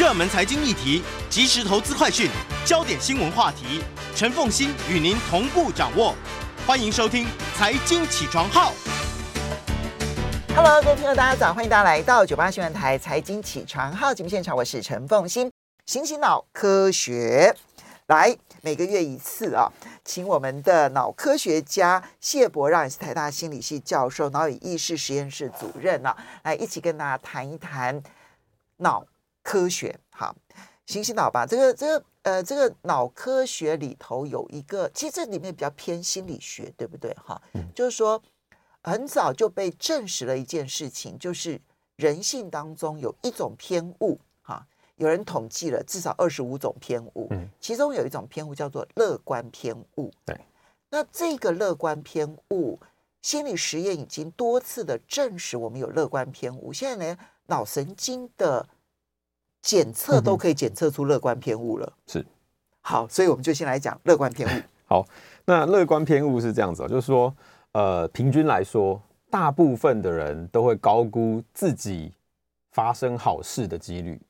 热门财经议题、即时投资快讯、焦点新闻话题，陈凤欣与您同步掌握。欢迎收听《财经起床号》。Hello，各位听众，大家早！欢迎大家来到九八新闻台《财经起床号》节目现场，我是陈凤欣。醒醒脑科学，来每个月一次啊。请我们的脑科学家谢博让，也是台大心理系教授、脑与意识实验室主任呢、啊，来一起跟大家谈一谈脑科学。哈，醒醒脑吧。这个这个呃，这个脑科学里头有一个，其实这里面比较偏心理学，对不对？哈，就是说很早就被证实了一件事情，就是人性当中有一种偏误。有人统计了至少二十五种偏误，嗯，其中有一种偏误叫做乐观偏误。对，那这个乐观偏误，心理实验已经多次的证实我们有乐观偏误。现在连脑神经的检测都可以检测出乐观偏误了。是，好，所以我们就先来讲乐观偏误。好，那乐观偏误是这样子，就是说，呃，平均来说，大部分的人都会高估自己发生好事的几率。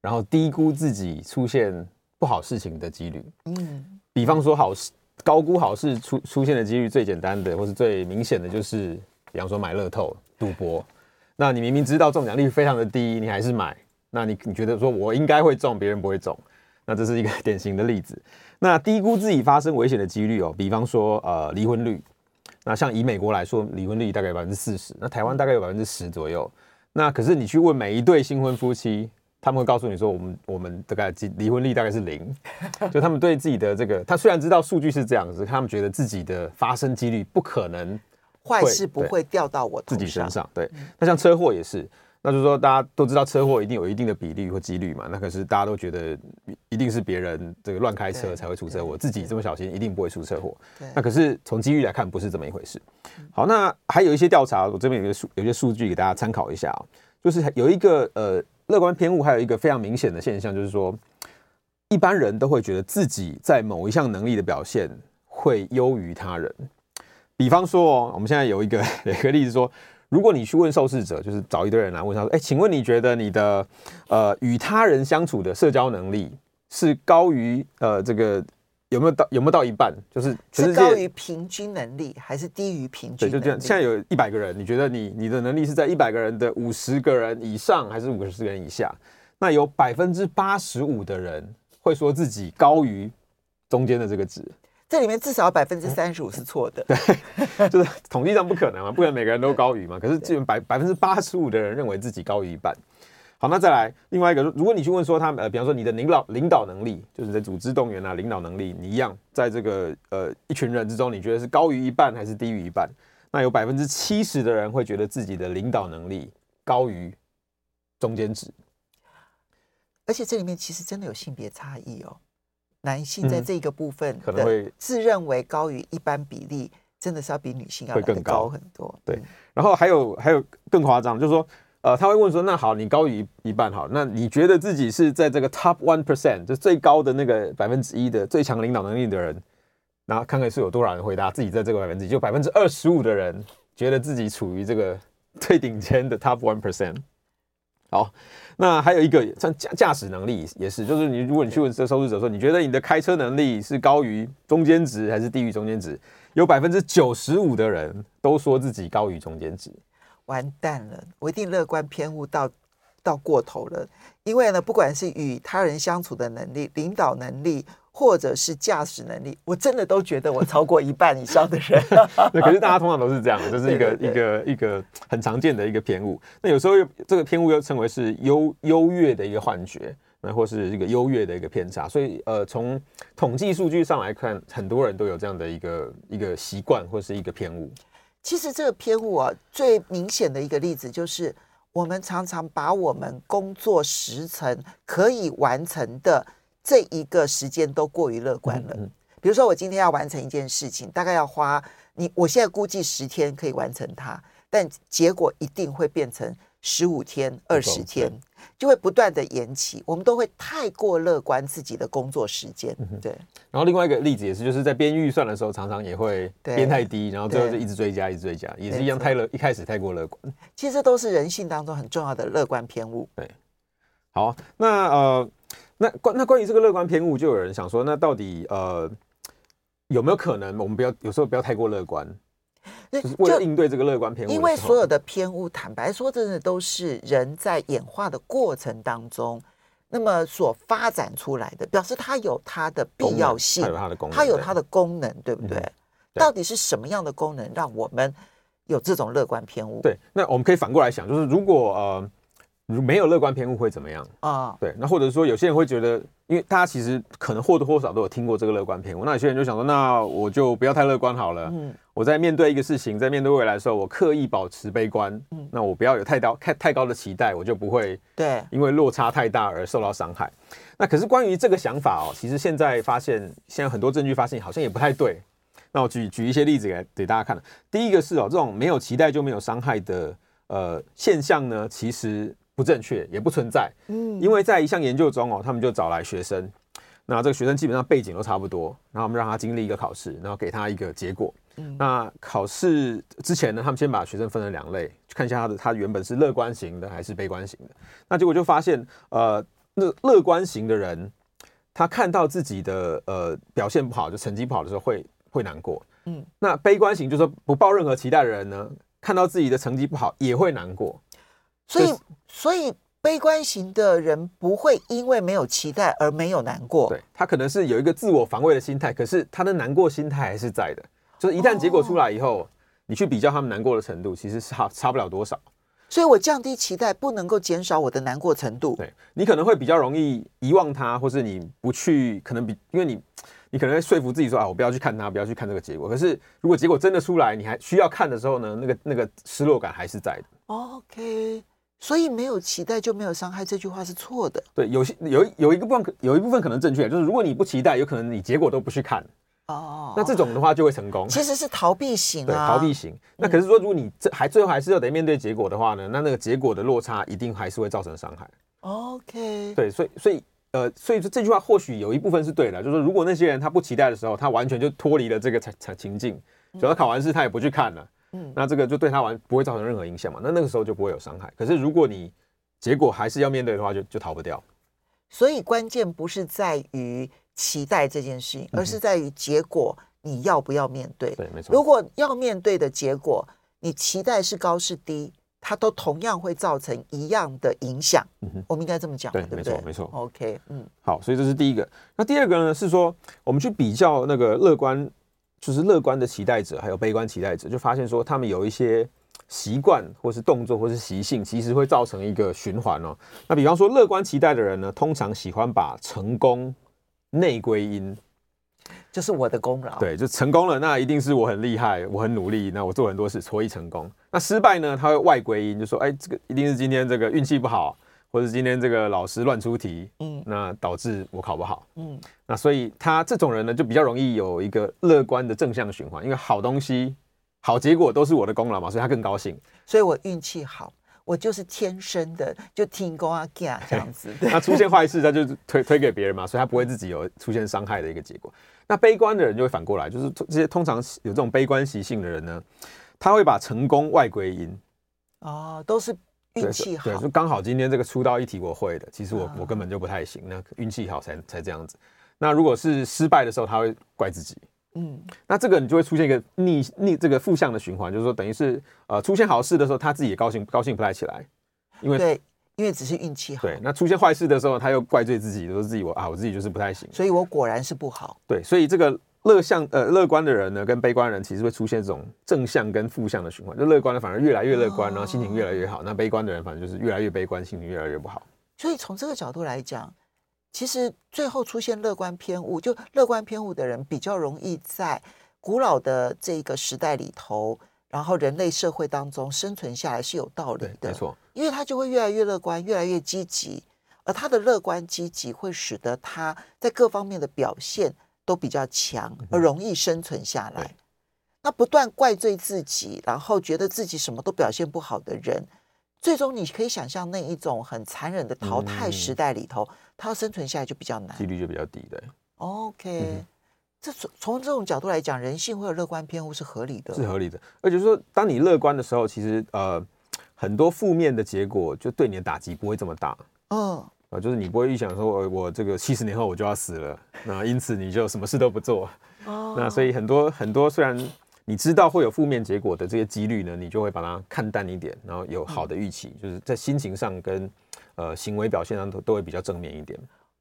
然后低估自己出现不好事情的几率，嗯，比方说好事高估好事出出现的几率最简单的或是最明显的就是，比方说买乐透赌博，那你明明知道中奖率非常的低，你还是买，那你你觉得说我应该会中，别人不会中，那这是一个 典型的例子。那低估自己发生危险的几率哦，比方说呃离婚率，那像以美国来说，离婚率大概百分之四十，那台湾大概有百分之十左右，那可是你去问每一对新婚夫妻。他们会告诉你说，我们我们大概离婚率大概是零，就他们对自己的这个，他虽然知道数据是这样子，他们觉得自己的发生几率不可能，坏事不会掉到我自己身上。对，那像车祸也是，那就是说大家都知道车祸一定有一定的比例或几率嘛，那可是大家都觉得一定是别人这个乱开车才会出车祸，自己这么小心一定不会出车祸。那可是从几率来看不是这么一回事。好，那还有一些调查，我这边有一个数，有些数据给大家参考一下啊，就是有一个呃。乐观偏误还有一个非常明显的现象，就是说，一般人都会觉得自己在某一项能力的表现会优于他人。比方说，我们现在有一个 有一个例子说，如果你去问受试者，就是找一堆人来问他说：“哎，请问你觉得你的呃与他人相处的社交能力是高于呃这个？”有没有到有没有到一半？就是是高于平均能力还是低于平均？对，就这样。现在有一百个人，你觉得你你的能力是在一百个人的五十个人以上，还是五十个人以下？那有百分之八十五的人会说自己高于中间的这个值。这里面至少百分之三十五是错的。对，就是统计上不可能嘛，不可能每个人都高于嘛。可是基本百百分之八十五的人认为自己高于一半。好，那再来另外一个，如果你去问说他们，呃，比方说你的领导领导能力，就是你的组织动员啊，领导能力，你一样在这个呃一群人之中，你觉得是高于一半还是低于一半？那有百分之七十的人会觉得自己的领导能力高于中间值，而且这里面其实真的有性别差异哦，男性在这个部分可能会自认为高于一般比例，真的是要比女性要来得高很多。对，然后还有还有更夸张，就是说。呃，他会问说：“那好，你高于一半，好，那你觉得自己是在这个 top one percent，就最高的那个百分之一的最强领导能力的人，然后看看是有多少人回答自己在这个百分之一，就百分之二十五的人觉得自己处于这个最顶尖的 top one percent。好，那还有一个像驾驾驶能力也是，就是你如果你去问这受试者说，你觉得你的开车能力是高于中间值还是低于中间值？有百分之九十五的人都说自己高于中间值。”完蛋了，我一定乐观偏误到到过头了。因为呢，不管是与他人相处的能力、领导能力，或者是驾驶能力，我真的都觉得我超过一半以上的人。那可是大家通常都是这样的，这是一个一个一个很常见的一个偏误。那有时候这个偏误又称为是优优越的一个幻觉，那或是一个优越的一个偏差。所以呃，从统计数据上来看，很多人都有这样的一个一个习惯或是一个偏误。其实这个偏误啊，最明显的一个例子就是，我们常常把我们工作时程可以完成的这一个时间都过于乐观了。比如说，我今天要完成一件事情，大概要花你，我现在估计十天可以完成它，但结果一定会变成十五天、二十天。就会不断的延期，我们都会太过乐观自己的工作时间，对。然后另外一个例子也是，就是在编预算的时候，常常也会编太低，然后最后就一直追加，一直追加，也是一样太乐，一开始太过乐观。其实都是人性当中很重要的乐观偏误。对。好，那呃，那关那关于这个乐观偏误，就有人想说，那到底呃有没有可能，我们不要有时候不要太过乐观？就是为了应对这个乐观偏误，因为所有的偏误，坦白说，真的都是人在演化的过程当中，那么所发展出来的，表示它有它的必要性，它有它的功能，它有它的功能，对不对？到底是什么样的功能让我们有这种乐观偏误？对，那我们可以反过来想，就是如果呃。如没有乐观偏误会怎么样啊？对，那或者说有些人会觉得，因为大家其实可能或多或少都有听过这个乐观偏误，那有些人就想说，那我就不要太乐观好了。嗯，我在面对一个事情，在面对未来的时候，我刻意保持悲观。嗯，那我不要有太高太太高的期待，我就不会对，因为落差太大而受到伤害。那可是关于这个想法哦，其实现在发现，现在很多证据发现好像也不太对。那我举举一些例子给给大家看。第一个是哦，这种没有期待就没有伤害的呃现象呢，其实。不正确，也不存在。嗯，因为在一项研究中哦，他们就找来学生，那这个学生基本上背景都差不多，然后我们让他经历一个考试，然后给他一个结果。嗯，那考试之前呢，他们先把学生分了两类，看一下他的他原本是乐观型的还是悲观型的。那结果就发现，呃，那乐观型的人，他看到自己的呃表现不好，就成绩不好的时候会会难过。嗯，那悲观型就是说不抱任何期待的人呢，看到自己的成绩不好也会难过。所以，所以悲观型的人不会因为没有期待而没有难过。对，他可能是有一个自我防卫的心态，可是他的难过心态还是在的。就是一旦结果出来以后，哦、你去比较他们难过的程度，其实差差不了多少。所以我降低期待，不能够减少我的难过程度。对，你可能会比较容易遗忘他，或是你不去，可能比因为你你可能会说服自己说啊，我不要去看他，不要去看这个结果。可是如果结果真的出来，你还需要看的时候呢，那个那个失落感还是在的。OK。所以没有期待就没有伤害，这句话是错的。对，有些有有一个部分有一部分可能正确，就是如果你不期待，有可能你结果都不去看。哦，那这种的话就会成功。其实是逃避型啊，对，逃避型。那可是说，如果你这还最后还是要得面对结果的话呢，那那个结果的落差一定还是会造成伤害。OK。对，所以所以呃，所以说这句话或许有一部分是对的，就是说如果那些人他不期待的时候，他完全就脱离了这个情情境，只要考完试他也不去看了。嗯，那这个就对他完不会造成任何影响嘛？那那个时候就不会有伤害。可是如果你结果还是要面对的话就，就就逃不掉。所以关键不是在于期待这件事情，而是在于结果你要不要面对。对，没错。如果要面对的结果，你期待是高是低，它都同样会造成一样的影响。我们应该这么讲，对，对不对？没错，没错。OK，嗯，好，所以这是第一个。那第二个呢？是说我们去比较那个乐观。就是乐观的期待者，还有悲观期待者，就发现说他们有一些习惯，或是动作，或是习性，其实会造成一个循环哦。那比方说，乐观期待的人呢，通常喜欢把成功内归因，就是我的功劳。对，就成功了，那一定是我很厉害，我很努力，那我做很多事，所以成功。那失败呢，他会外归因，就说，哎，这个一定是今天这个运气不好。或者今天这个老师乱出题，嗯，那导致我考不好，嗯，那所以他这种人呢，就比较容易有一个乐观的正向循环，因为好东西、好结果都是我的功劳嘛，所以他更高兴。所以我运气好，我就是天生的，就听公啊讲 这样子。那出现坏事，他就推推给别人嘛，所以他不会自己有出现伤害的一个结果。那悲观的人就会反过来，就是这些通常有这种悲观习性的人呢，他会把成功外归因。哦，都是。运气好，对，就刚好今天这个出道一题我会的，其实我我根本就不太行，那运气好才才这样子。那如果是失败的时候，他会怪自己，嗯，那这个你就会出现一个逆逆这个负向的循环，就是说等于是呃出现好事的时候，他自己也高兴高兴不太起来，因为对，因为只是运气好。对，那出现坏事的时候，他又怪罪自己，说自己我啊我自己就是不太行，所以我果然是不好。对，所以这个。乐向呃乐观的人呢，跟悲观的人其实会出现这种正向跟负向的循环。就乐观的反而越来越乐观，然后心情越来越好；那悲观的人反正就是越来越悲观，心情越来越不好。所以从这个角度来讲，其实最后出现乐观偏误，就乐观偏误的人比较容易在古老的这个时代里头，然后人类社会当中生存下来是有道理的，没错，因为他就会越来越乐观，越来越积极，而他的乐观积极会使得他在各方面的表现都比较强，而容易生存下来。那不断怪罪自己，然后觉得自己什么都表现不好的人，最终你可以想象那一种很残忍的淘汰时代里头，他要生存下来就比较难，几率就比较低的。OK。这从从这种角度来讲，人性会有乐观偏误是合理的，是合理的。而且说，当你乐观的时候，其实呃很多负面的结果就对你的打击不会这么大。嗯，啊，就是你不会预想说，我我这个七十年后我就要死了，那因此你就什么事都不做。哦，那所以很多很多虽然你知道会有负面结果的这些几率呢，你就会把它看淡一点，然后有好的预期，嗯、就是在心情上跟呃行为表现上都都会比较正面一点。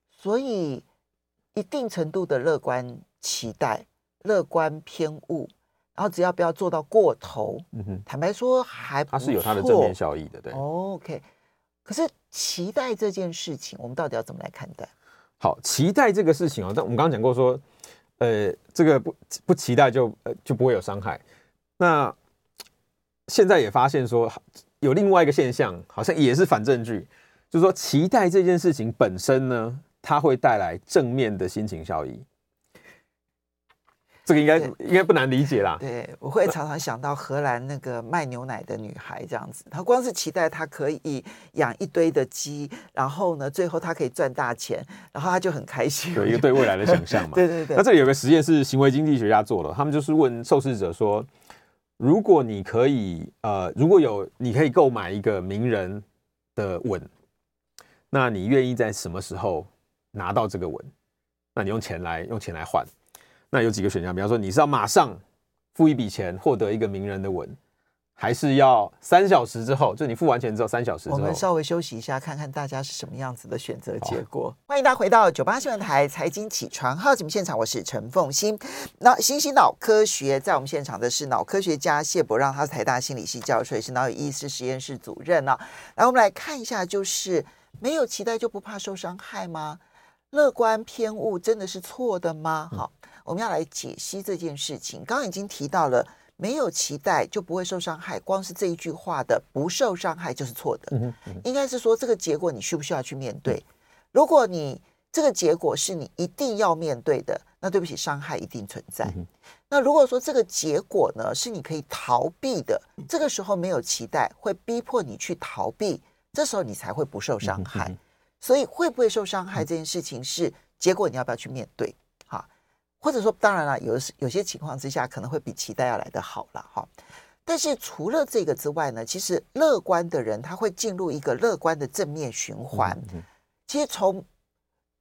所以一定程度的乐观。期待、乐观偏误，然后只要不要做到过头，嗯哼，坦白说还不，它是有它的正面效益的，对。OK，可是期待这件事情，我们到底要怎么来看待？好，期待这个事情哦，但我们刚刚讲过说，呃，这个不不期待就呃就不会有伤害。那现在也发现说，有另外一个现象，好像也是反证据，就是说期待这件事情本身呢，它会带来正面的心情效益。这个应该应该不难理解啦。对，我会常常想到荷兰那个卖牛奶的女孩这样子，她光是期待她可以养一堆的鸡，然后呢，最后她可以赚大钱，然后她就很开心。有一个对未来的想象嘛。对对对。那这里有个实验是行为经济学家做的，他们就是问受试者说，如果你可以呃，如果有你可以购买一个名人的吻，那你愿意在什么时候拿到这个吻？那你用钱来用钱来换。那有几个选项，比方说你是要马上付一笔钱获得一个名人的吻，还是要三小时之后？就你付完钱之后三小时之后。我们稍微休息一下，看看大家是什么样子的选择结果。欢迎大家回到九八新闻台财经起床号节目现场，我是陈凤欣。那新兴脑科学在我们现场的是脑科学家谢博让，他是台大心理系教授，也是脑与意识实验室主任呢。来，我们来看一下，就是没有期待就不怕受伤害吗？乐观偏误真的是错的吗？好。我们要来解析这件事情。刚刚已经提到了，没有期待就不会受伤害。光是这一句话的“不受伤害”就是错的。嗯嗯、应该是说这个结果你需不需要去面对？如果你这个结果是你一定要面对的，那对不起，伤害一定存在。嗯、那如果说这个结果呢是你可以逃避的，这个时候没有期待会逼迫你去逃避，这时候你才会不受伤害。嗯、所以会不会受伤害这件事情是结果，你要不要去面对？或者说，当然了，有有些情况之下可能会比期待要来得好了哈。但是除了这个之外呢，其实乐观的人他会进入一个乐观的正面循环。其实从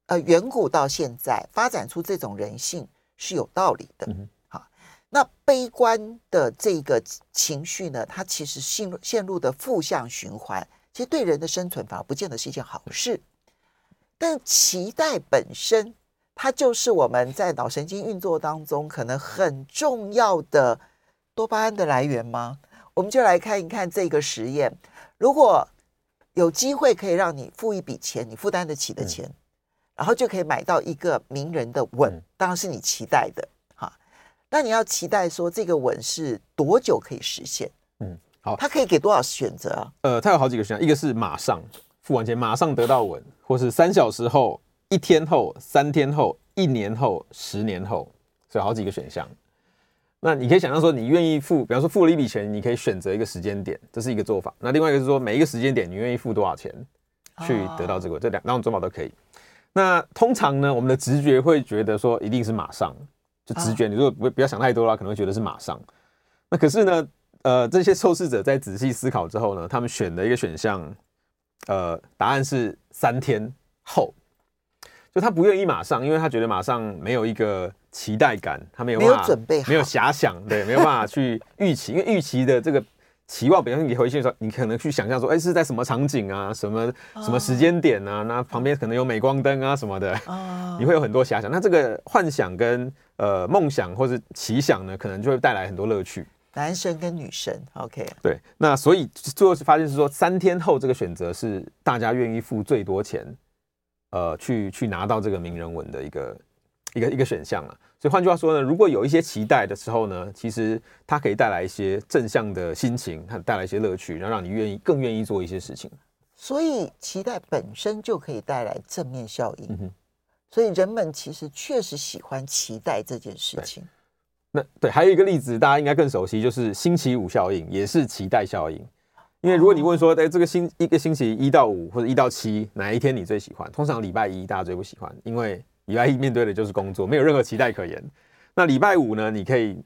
呃远古到现在发展出这种人性是有道理的。好，那悲观的这个情绪呢，它其实陷入陷入的负向循环，其实对人的生存反而不见得是一件好事。但期待本身。它就是我们在脑神经运作当中可能很重要的多巴胺的来源吗？我们就来看一看这个实验。如果有机会可以让你付一笔钱，你负担得起的钱，嗯、然后就可以买到一个名人的吻，嗯、当然是你期待的哈。那你要期待说这个吻是多久可以实现？嗯，好，它可以给多少选择啊？呃，它有好几个选项，一个是马上付完钱马上得到吻，或是三小时后。一天后、三天后、一年后、十年后，所以好几个选项。那你可以想象说，你愿意付，比方说付了一笔钱，你可以选择一个时间点，这是一个做法。那另外一个是说，每一个时间点你愿意付多少钱去得到这个，哦、这两两种做法都可以。那通常呢，我们的直觉会觉得说，一定是马上，就直觉。你如果不不要想太多了，可能会觉得是马上。那可是呢，呃，这些受试者在仔细思考之后呢，他们选的一个选项，呃，答案是三天后。就他不愿意马上，因为他觉得马上没有一个期待感，他没有办法，没有准备好，没有遐想，对，没有办法去预期，因为预期的这个期望，比方说你回去的时候，你可能去想象说，哎，是在什么场景啊，什么什么时间点啊，那旁边可能有镁光灯啊什么的，你会有很多遐想。那这个幻想跟呃梦想或是奇想呢，可能就会带来很多乐趣。男生跟女生，OK，对，那所以最后是发现是说，三天后这个选择是大家愿意付最多钱。呃，去去拿到这个名人文的一个一个一个选项了。所以换句话说呢，如果有一些期待的时候呢，其实它可以带来一些正向的心情，它带来一些乐趣，然后让你愿意更愿意做一些事情。所以期待本身就可以带来正面效应。嗯哼。所以人们其实确实喜欢期待这件事情。那对，还有一个例子，大家应该更熟悉，就是星期五效应，也是期待效应。因为如果你问说，哎，这个星一个星期一到五或者一到七哪一天你最喜欢？通常礼拜一大家最不喜欢，因为礼拜一面对的就是工作，没有任何期待可言。那礼拜五呢，你可以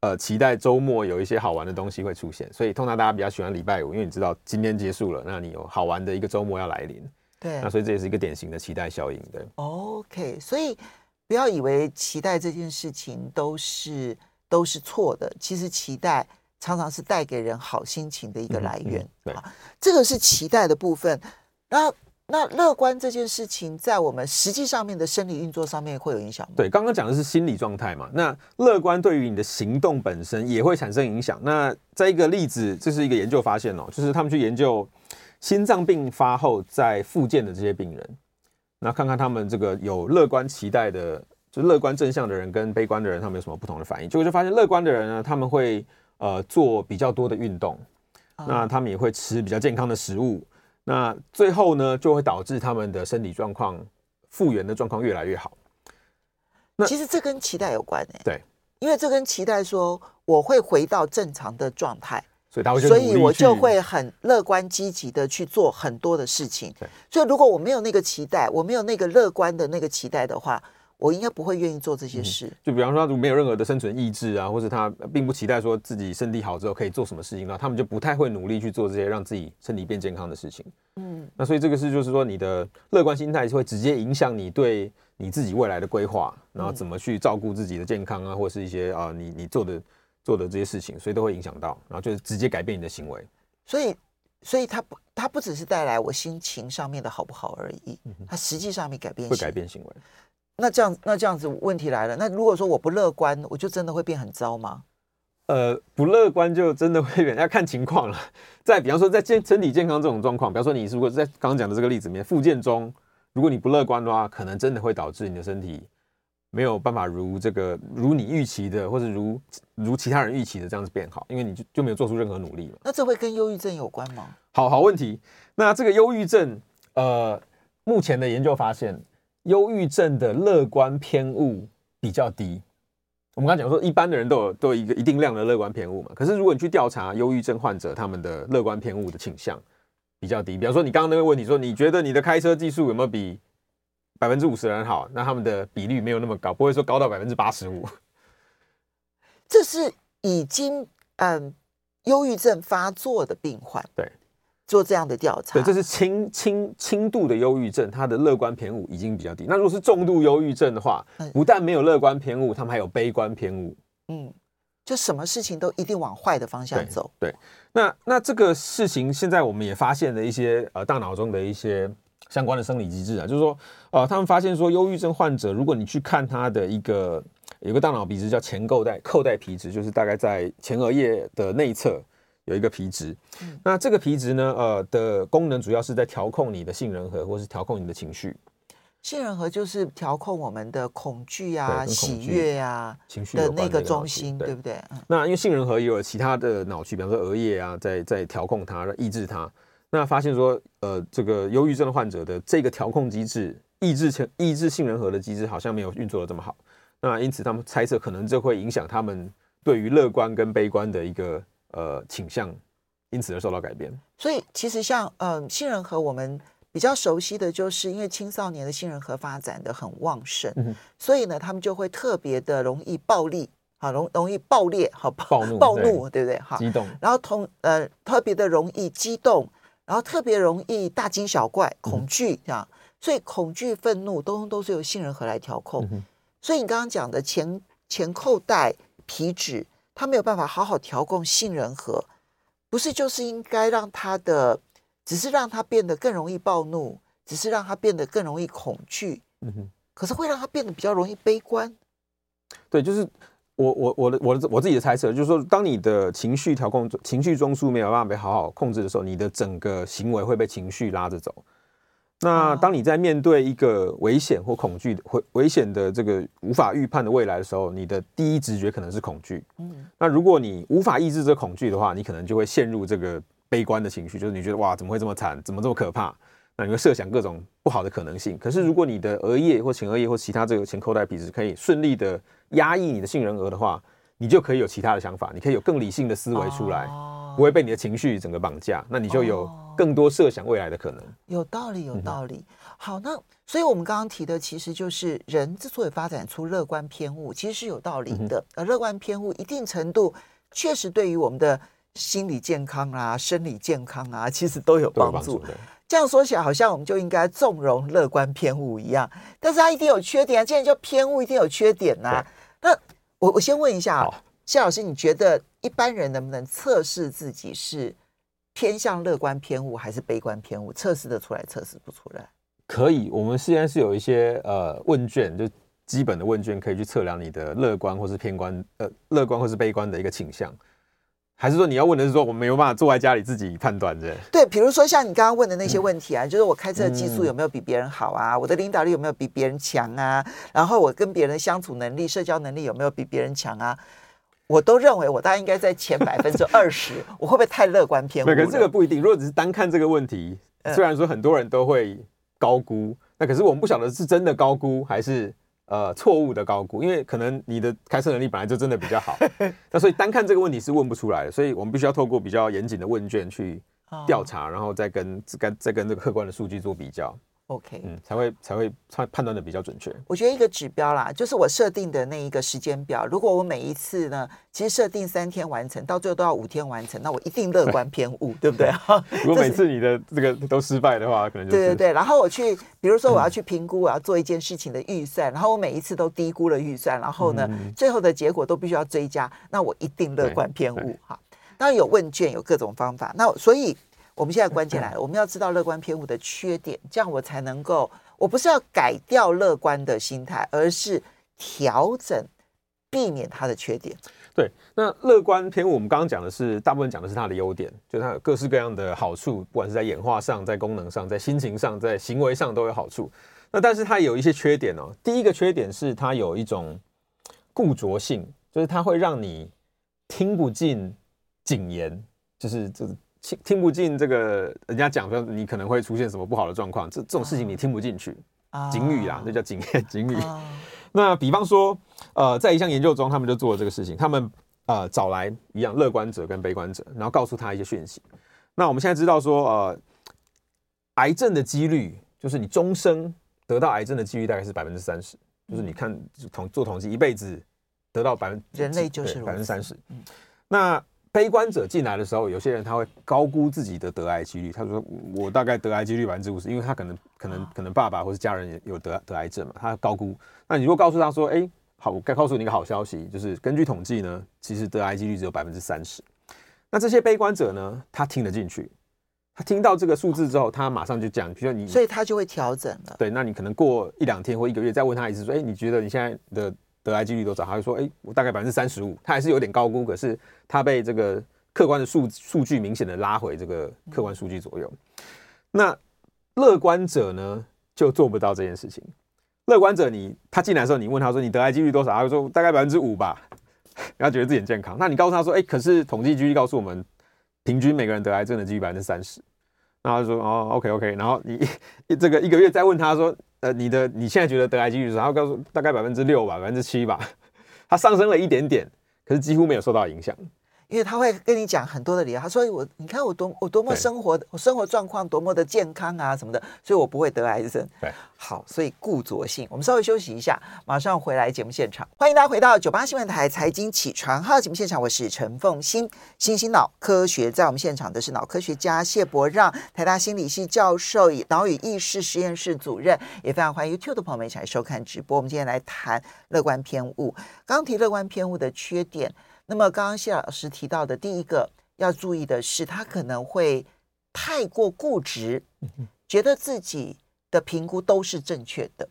呃期待周末有一些好玩的东西会出现，所以通常大家比较喜欢礼拜五，因为你知道今天结束了，那你有好玩的一个周末要来临。对，那所以这也是一个典型的期待效应。对，OK，所以不要以为期待这件事情都是都是错的，其实期待常常是带给人好心情的一个来源。嗯嗯、对，这个是期待的部分。那那乐观这件事情，在我们实际上面的生理运作上面会有影响吗？对，刚刚讲的是心理状态嘛。那乐观对于你的行动本身也会产生影响。那在一个例子，这是一个研究发现哦，就是他们去研究。心脏病发后在复健的这些病人，那看看他们这个有乐观期待的，就乐观正向的人跟悲观的人，他们有什么不同的反应？结果就发现，乐观的人呢，他们会呃做比较多的运动，那他们也会吃比较健康的食物，那最后呢就会导致他们的身体状况复原的状况越来越好。那其实这跟期待有关诶、欸，对，因为这跟期待说我会回到正常的状态。所以所以我就会很乐观积极的去做很多的事情。所以如果我没有那个期待，我没有那个乐观的那个期待的话，我应该不会愿意做这些事。就比方说，他如果没有任何的生存意志啊，或者他并不期待说自己身体好之后可以做什么事情，那他们就不太会努力去做这些让自己身体变健康的事情。嗯，那所以这个是就是说，你的乐观心态会直接影响你对你自己未来的规划，然后怎么去照顾自己的健康啊，或者是一些啊，你你做的。做的这些事情，所以都会影响到，然后就是直接改变你的行为。所以，所以它不，它不只是带来我心情上面的好不好而已，它实际上面改变会改变行为。那这样，那这样子问题来了，那如果说我不乐观，我就真的会变很糟吗？呃，不乐观就真的会变，要看情况了。再比方说，在健身体健康这种状况，比方说你如果在刚刚讲的这个例子里面，复健中，如果你不乐观的话，可能真的会导致你的身体。没有办法如这个如你预期的，或者如如其他人预期的这样子变好，因为你就就没有做出任何努力嘛。那这会跟忧郁症有关吗？好好问题。那这个忧郁症，呃，目前的研究发现，忧郁症的乐观偏误比较低。我们刚才讲说，一般的人都有都有一个一定量的乐观偏误嘛。可是如果你去调查忧郁症患者，他们的乐观偏误的倾向比较低。比方说，你刚刚那个问题说，你觉得你的开车技术有没有比？百分之五十人好，那他们的比率没有那么高，不会说高到百分之八十五。这是已经嗯忧郁症发作的病患，对，做这样的调查。对，这是轻轻轻度的忧郁症，他的乐观偏误已经比较低。那如果是重度忧郁症的话，不但没有乐观偏误，他们还有悲观偏误。嗯，就什么事情都一定往坏的方向走。对，对，那那这个事情现在我们也发现了一些呃大脑中的一些。相关的生理机制啊，就是说，呃，他们发现说，忧郁症患者，如果你去看他的一个有个大脑皮质叫前扣带扣带皮质，就是大概在前额叶的内侧有一个皮质。嗯、那这个皮质呢，呃，的功能主要是在调控你的杏仁核，或是调控你的情绪。杏仁核就是调控我们的恐惧啊、喜悦啊情绪的那个中心，对，对不对？嗯、那因为杏仁核也有其他的脑区，比方说额叶啊，在在调控它，抑制它。那发现说，呃，这个忧郁症的患者的这个调控机制，抑制性抑制杏仁核的机制好像没有运作的这么好。那因此他们猜测，可能这会影响他们对于乐观跟悲观的一个呃倾向，因此而受到改变。所以其实像呃杏仁核，我们比较熟悉的就是因为青少年的杏仁核发展的很旺盛，嗯、所以呢，他们就会特别的容易暴力，好容容易爆裂，好暴暴怒，暴怒对不对？哈，激动，然后同呃特别的容易激动。然后特别容易大惊小怪、恐惧这样，所以恐惧、愤怒都都是由杏仁核来调控。所以你刚刚讲的前前扣带皮质，它没有办法好好调控杏仁核，不是就是应该让他的，只是让他变得更容易暴怒，只是让他变得更容易恐惧。可是会让他变得比较容易悲观。对，就是。我我我的我的我自己的猜测就是说，当你的情绪调控情绪中枢没有办法被好好控制的时候，你的整个行为会被情绪拉着走。那当你在面对一个危险或恐惧的、危危险的这个无法预判的未来的时候，你的第一直觉可能是恐惧。嗯，那如果你无法抑制这恐惧的话，你可能就会陷入这个悲观的情绪，就是你觉得哇，怎么会这么惨，怎么这么可怕？那你会设想各种不好的可能性。可是如果你的额叶或前额叶或其他这个前扣带皮质可以顺利的压抑你的杏仁核的话，你就可以有其他的想法，你可以有更理性的思维出来，不会被你的情绪整个绑架。那你就有更多设想未来的可能。有道理，有道理。好，那所以我们刚刚提的，其实就是人之所以发展出乐观偏误，其实是有道理的。而乐观偏误一定程度确实对于我们的心理健康啊、生理健康啊，其实都有帮助。这样说起来，好像我们就应该纵容乐观偏误一样，但是它一定有缺点啊。既然叫偏误，一定有缺点呐、啊。那我我先问一下，谢老师，你觉得一般人能不能测试自己是偏向乐观偏误还是悲观偏误？测试的出来，测试不出来？可以，我们现在是有一些呃问卷，就基本的问卷，可以去测量你的乐观或是偏观，呃，乐观或是悲观的一个倾向。还是说你要问的是说我没有办法坐在家里自己判断的？对，比如说像你刚刚问的那些问题啊，嗯、就是我开车技术有没有比别人好啊？嗯、我的领导力有没有比别人强啊？然后我跟别人相处能力、社交能力有没有比别人强啊？我都认为我大概应该在前 百分之二十，我会不会太乐观偏误？可是这个不一定。如果只是单看这个问题，虽然说很多人都会高估，那可是我们不晓得是真的高估还是。呃，错误的高估，因为可能你的开车能力本来就真的比较好，那所以单看这个问题是问不出来的，所以我们必须要透过比较严谨的问卷去调查，然后再跟跟再跟这个客观的数据做比较。OK，嗯，才会才会判判断的比较准确。我觉得一个指标啦，就是我设定的那一个时间表。如果我每一次呢，其实设定三天完成，到最后都要五天完成，那我一定乐观偏误，对不对？如果每次你的这个都失败的话，可能就是、对对对。然后我去，比如说我要去评估，我要做一件事情的预算，然后我每一次都低估了预算，然后呢，嗯、最后的结果都必须要追加，那我一定乐观偏误。哈，当然有问卷，有各种方法。那所以我们现在关键来了，我们要知道乐观偏误的缺点，这样我才能够。我不是要改掉乐观的心态，而是调整，避免它的缺点。对，那乐观偏误，我们刚刚讲的是大部分讲的是它的优点，就是它有各式各样的好处，不管是在演化上、在功能上、在心情上、在行为上都有好处。那但是它有一些缺点哦。第一个缺点是它有一种固着性，就是它会让你听不进谨言，就是这个。听听不进这个人家讲说你可能会出现什么不好的状况，这这种事情你听不进去，啊、警语啊，那叫警 警语。啊、那比方说，呃，在一项研究中，他们就做了这个事情，他们呃找来一样乐观者跟悲观者，然后告诉他一些讯息。那我们现在知道说，呃，癌症的几率，就是你终生得到癌症的几率大概是百分之三十，就是你看统做统计，一辈子得到百分人类就是百分之三十。那悲观者进来的时候，有些人他会高估自己的得癌几率。他说：“我大概得癌几率百分之五十，因为他可能可能可能爸爸或是家人也有得得癌症嘛，他高估。那你如果告诉他说：‘哎，好，我该告诉你一个好消息，就是根据统计呢，其实得癌几率只有百分之三十。’那这些悲观者呢，他听得进去，他听到这个数字之后，他马上就讲，比如说你，所以他就会调整了。对，那你可能过一两天或一个月再问他一次，说：‘哎，你觉得你现在的得癌几率多少？’他就说：‘哎，我大概百分之三十五。’他还是有点高估，可是他被这个。客观的数数据明显的拉回这个客观数据左右，那乐观者呢就做不到这件事情。乐观者你他进来的时候，你问他说，你得癌几率多少，他就说大概百分之五吧，然后觉得自己很健康。那你告诉他说，哎，可是统计局告诉我们，平均每个人得癌症的几率百分之三十。然后他就说哦，OK OK，然后你 这个一个月再问他说，呃，你的你现在觉得得癌几率多少？然后告诉大概百分之六吧，百分之七吧，它上升了一点点，可是几乎没有受到影响。因为他会跟你讲很多的理由，他说我，你看我多我多么生活，我生活状况多么的健康啊什么的，所以我不会得癌症。对，好，所以固着性。我们稍微休息一下，马上回来节目现场。欢迎大家回到九八新闻台财经起床号节目现场，我是陈凤欣。新兴脑科学在我们现场的是脑科学家谢伯让，台大心理系教授，脑与意识实验室主任，也非常欢迎 YouTube 的朋友们一起来收看直播。我们今天来谈乐观偏误。刚提乐观偏误的缺点。那么，刚刚谢老师提到的第一个要注意的是，他可能会太过固执，觉得自己的评估都是正确的，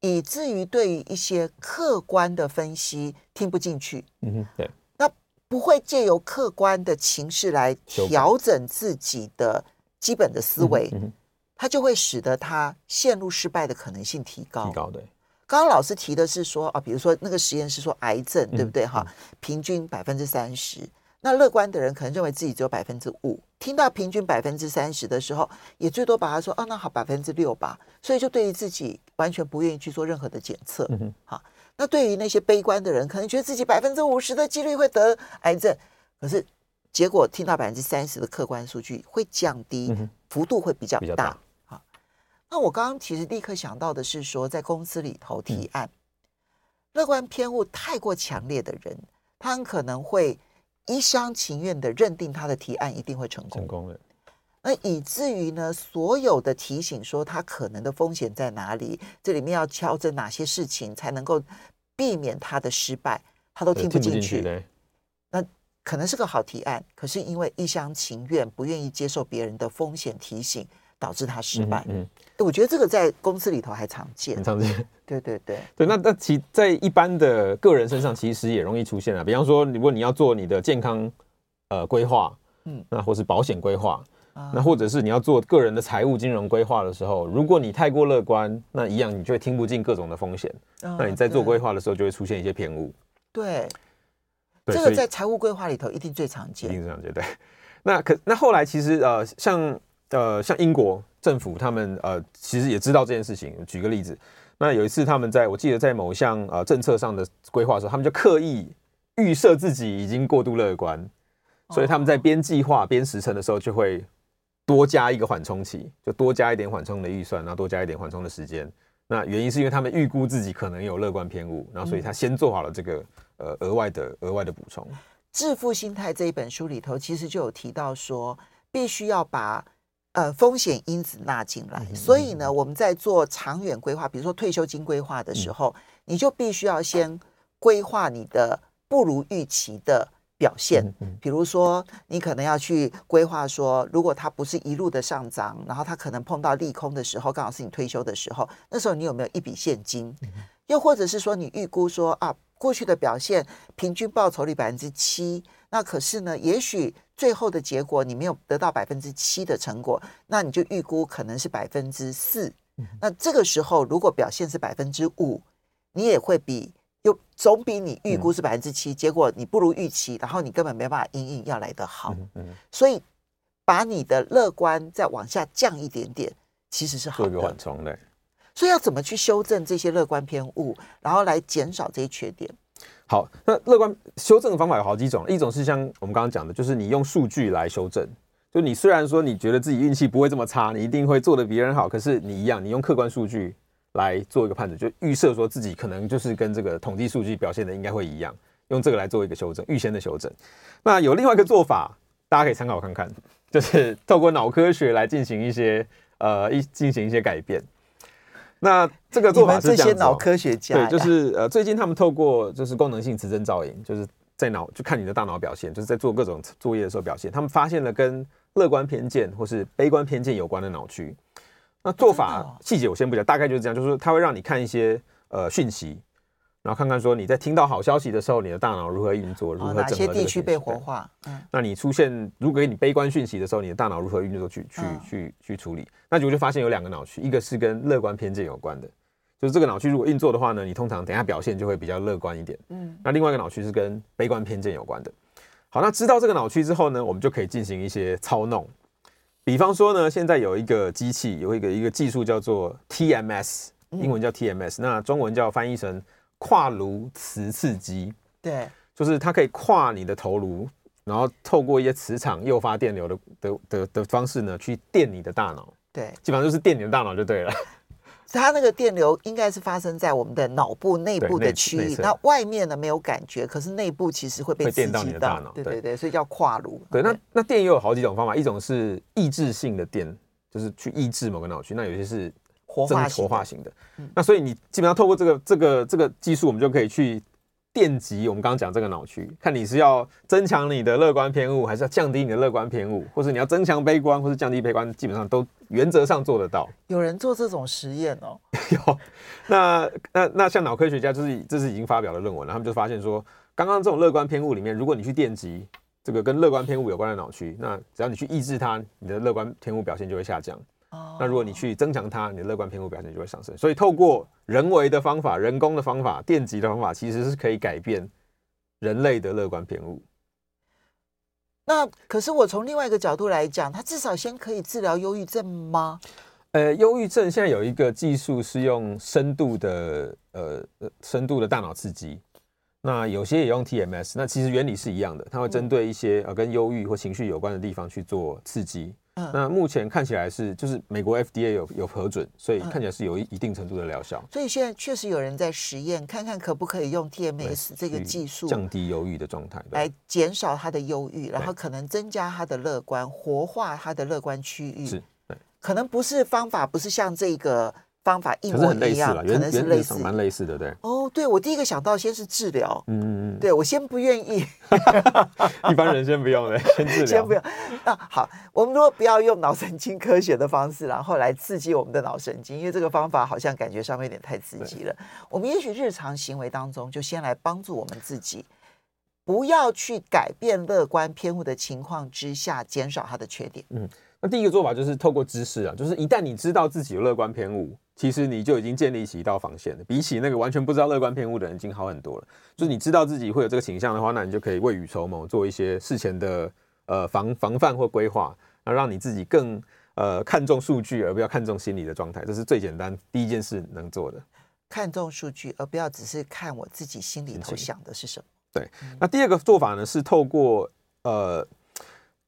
以至于对于一些客观的分析听不进去。嗯哼，对。那不会借由客观的情势来调整自己的基本的思维，他就会使得他陷入失败的可能性提高。提高对。刚刚老师提的是说啊，比如说那个实验室说癌症，对不对哈？平均百分之三十，那乐观的人可能认为自己只有百分之五。听到平均百分之三十的时候，也最多把他说啊，那好百分之六吧。所以就对于自己完全不愿意去做任何的检测。嗯哼，好。那对于那些悲观的人，可能觉得自己百分之五十的几率会得癌症，可是结果听到百分之三十的客观数据会降低，嗯、幅度会比较大。好，那我刚刚其实立刻想到的是说，在公司里头提案，嗯、乐观偏误太过强烈的人，他很可能会一厢情愿的认定他的提案一定会成功，成功了。那以至于呢，所有的提醒说他可能的风险在哪里，这里面要调整哪些事情才能够避免他的失败，他都听不进去。那可能是个好提案，可是因为一厢情愿，不愿意接受别人的风险提醒，导致他失败。嗯，嗯，我觉得这个在公司里头还常见，很常见。对对对对，那那其在一般的个人身上，其实也容易出现啊。比方说，如果你要做你的健康呃规划，嗯，那或是保险规划。那或者是你要做个人的财务金融规划的时候，如果你太过乐观，那一样你就会听不进各种的风险。那你在做规划的时候就会出现一些偏误。对，这个在财务规划里头一定最常见。一定最常见。对。那可那后来其实呃像呃像英国政府他们呃其实也知道这件事情。举个例子，那有一次他们在我记得在某一项呃政策上的规划的时候，他们就刻意预设自己已经过度乐观，所以他们在编计划编时程的时候就会。多加一个缓冲期，就多加一点缓冲的预算，然后多加一点缓冲的时间。那原因是因为他们预估自己可能有乐观偏误，然后所以他先做好了这个呃额外的额外的补充。《致富心态》这一本书里头，其实就有提到说，必须要把呃风险因子纳进来。嗯、所以呢，我们在做长远规划，比如说退休金规划的时候，嗯、你就必须要先规划你的不如预期的。表现，比如说你可能要去规划说，如果它不是一路的上涨，然后它可能碰到利空的时候，刚好是你退休的时候，那时候你有没有一笔现金？又或者是说你预估说啊，过去的表现平均报酬率百分之七，那可是呢，也许最后的结果你没有得到百分之七的成果，那你就预估可能是百分之四。那这个时候如果表现是百分之五，你也会比。又总比你预估是百分之七，结果你不如预期，然后你根本没办法应应要来得好。所以把你的乐观再往下降一点点，其实是好的。做一个缓冲的。所以要怎么去修正这些乐观偏误，然后来减少这些缺点？好，那乐观修正的方法有好几种，一种是像我们刚刚讲的，就是你用数据来修正。就你虽然说你觉得自己运气不会这么差，你一定会做得比人好，可是你一样，你用客观数据。来做一个判断，就预设说自己可能就是跟这个统计数据表现的应该会一样，用这个来做一个修正，预先的修正。那有另外一个做法，大家可以参考看看，就是透过脑科学来进行一些呃一进行一些改变。那这个做法是这样子、哦，这些脑科学家对，就是呃最近他们透过就是功能性磁振造影，就是在脑就看你的大脑表现，就是在做各种作业的时候表现，他们发现了跟乐观偏见或是悲观偏见有关的脑区。那做法细节我先不讲，大概就是这样，就是说它会让你看一些呃讯息，然后看看说你在听到好消息的时候，你的大脑如何运作，如何整合些地区被活化？嗯。那你出现如果给你悲观讯息的时候，你的大脑如何运作去去去去处理？那结果就发现有两个脑区，一个是跟乐观偏见有关的，就是这个脑区如果运作的话呢，你通常等一下表现就会比较乐观一点。嗯。那另外一个脑区是跟悲观偏见有关的。好，那知道这个脑区之后呢，我们就可以进行一些操弄。比方说呢，现在有一个机器，有一个一个技术叫做 TMS，英文叫 TMS，、嗯、那中文叫翻译成跨颅磁刺激。对，就是它可以跨你的头颅，然后透过一些磁场诱发电流的的的的方式呢，去电你的大脑。对，基本上就是电你的大脑就对了。它那个电流应该是发生在我们的脑部内部的区域，那外面呢没有感觉，可是内部其实会被电到你的大脑。对对对，所以叫跨颅。对，那那电也有好几种方法，一种是抑制性的电，就是去抑制某个脑区；那有些是活化活化型的。那所以你基本上透过这个这个这个技术，我们就可以去。电击我们刚刚讲这个脑区，看你是要增强你的乐观偏误，还是要降低你的乐观偏误，或是你要增强悲观，或是降低悲观，基本上都原则上做得到。有人做这种实验哦？有。那那那像脑科学家就是这是已经发表了论文了，他们就发现说，刚刚这种乐观偏误里面，如果你去电击这个跟乐观偏误有关的脑区，那只要你去抑制它，你的乐观偏误表现就会下降。哦，那如果你去增强它，你的乐观偏误表现就会上升。所以透过人为的方法、人工的方法、电极的方法，其实是可以改变人类的乐观偏误。那可是我从另外一个角度来讲，它至少先可以治疗忧郁症吗？呃，忧郁症现在有一个技术是用深度的呃深度的大脑刺激。那有些也用 TMS，那其实原理是一样的，它会针对一些呃跟忧郁或情绪有关的地方去做刺激。嗯，那目前看起来是就是美国 FDA 有有核准，所以看起来是有一一定程度的疗效。所以现在确实有人在实验，看看可不可以用 TMS 这个技术降低忧郁的状态，来减少他的忧郁，然后可能增加他的乐观，活化他的乐观区域。是，对，可能不是方法，不是像这个。方法一模一样，可能是类似，蛮类似的，对。哦，对，我第一个想到先是治疗，嗯嗯嗯，对我先不愿意，一般人先不用的，先治疗，先不用。那好，我们如果不要用脑神经科学的方式，然后来刺激我们的脑神经，因为这个方法好像感觉上面有点太刺激了。我们也许日常行为当中，就先来帮助我们自己，不要去改变乐观偏误的情况之下，减少它的缺点。嗯。那第一个做法就是透过知识啊，就是一旦你知道自己有乐观偏误，其实你就已经建立起一道防线了。比起那个完全不知道乐观偏误的人，已经好很多了。就是你知道自己会有这个倾向的话，那你就可以未雨绸缪，做一些事前的呃防防范或规划，那让你自己更呃看重数据，而不要看重心理的状态。这是最简单第一件事能做的。看重数据，而不要只是看我自己心里头想的是什么。对。那第二个做法呢，是透过呃。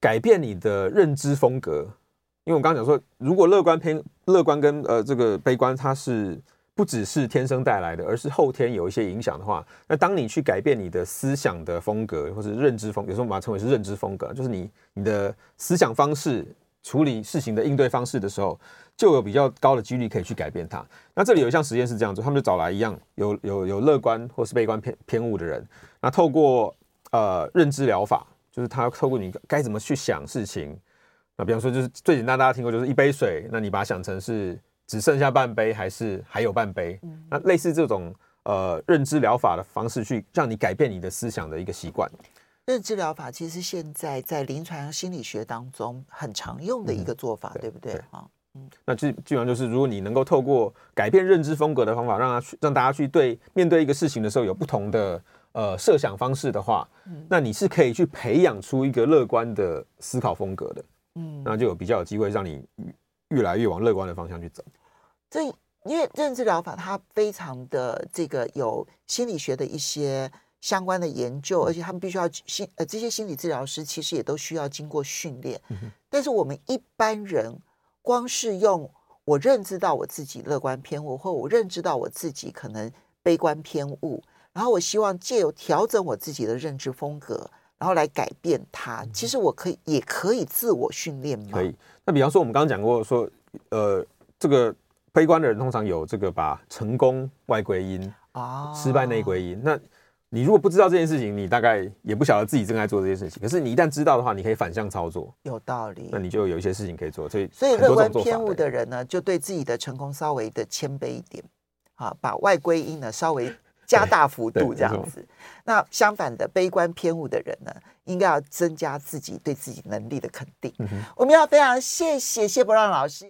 改变你的认知风格，因为我刚刚讲说，如果乐观偏乐观跟呃这个悲观，它是不只是天生带来的，而是后天有一些影响的话，那当你去改变你的思想的风格或者认知风，有时候我们把它称为是认知风格，就是你你的思想方式、处理事情的应对方式的时候，就有比较高的几率可以去改变它。那这里有一项实验是这样做，他们就找来一样有有有乐观或是悲观偏偏误的人，那透过呃认知疗法。就是他透过你该怎么去想事情，那比方说就是最简单大家听过就是一杯水，那你把它想成是只剩下半杯还是还有半杯？那类似这种呃认知疗法的方式，去让你改变你的思想的一个习惯。认知疗法其实现在在临床心理学当中很常用的一个做法，嗯、对不对？啊，嗯，那基基本上就是如果你能够透过改变认知风格的方法，让他去让大家去对面对一个事情的时候有不同的。呃，设想方式的话，那你是可以去培养出一个乐观的思考风格的，嗯，那就有比较有机会让你越来越往乐观的方向去走。这因为认知疗法它非常的这个有心理学的一些相关的研究，而且他们必须要心呃这些心理治疗师其实也都需要经过训练。但是我们一般人光是用我认知到我自己乐观偏误，或我认知到我自己可能悲观偏误。然后我希望借由调整我自己的认知风格，然后来改变它。其实我可以，也可以自我训练嘛？可以。那比方说，我们刚刚讲过说，呃，这个悲观的人通常有这个把成功外归因啊，失败内归因。那你如果不知道这件事情，你大概也不晓得自己正在做这件事情。可是你一旦知道的话，你可以反向操作。有道理。那你就有一些事情可以做。所以，所以乐观偏误的人呢，就对自己的成功稍微的谦卑一点啊，把外归因呢稍微。加大幅度这样子，那相反的悲观偏误的人呢，应该要增加自己对自己能力的肯定。嗯、我们要非常谢谢谢伯让老师。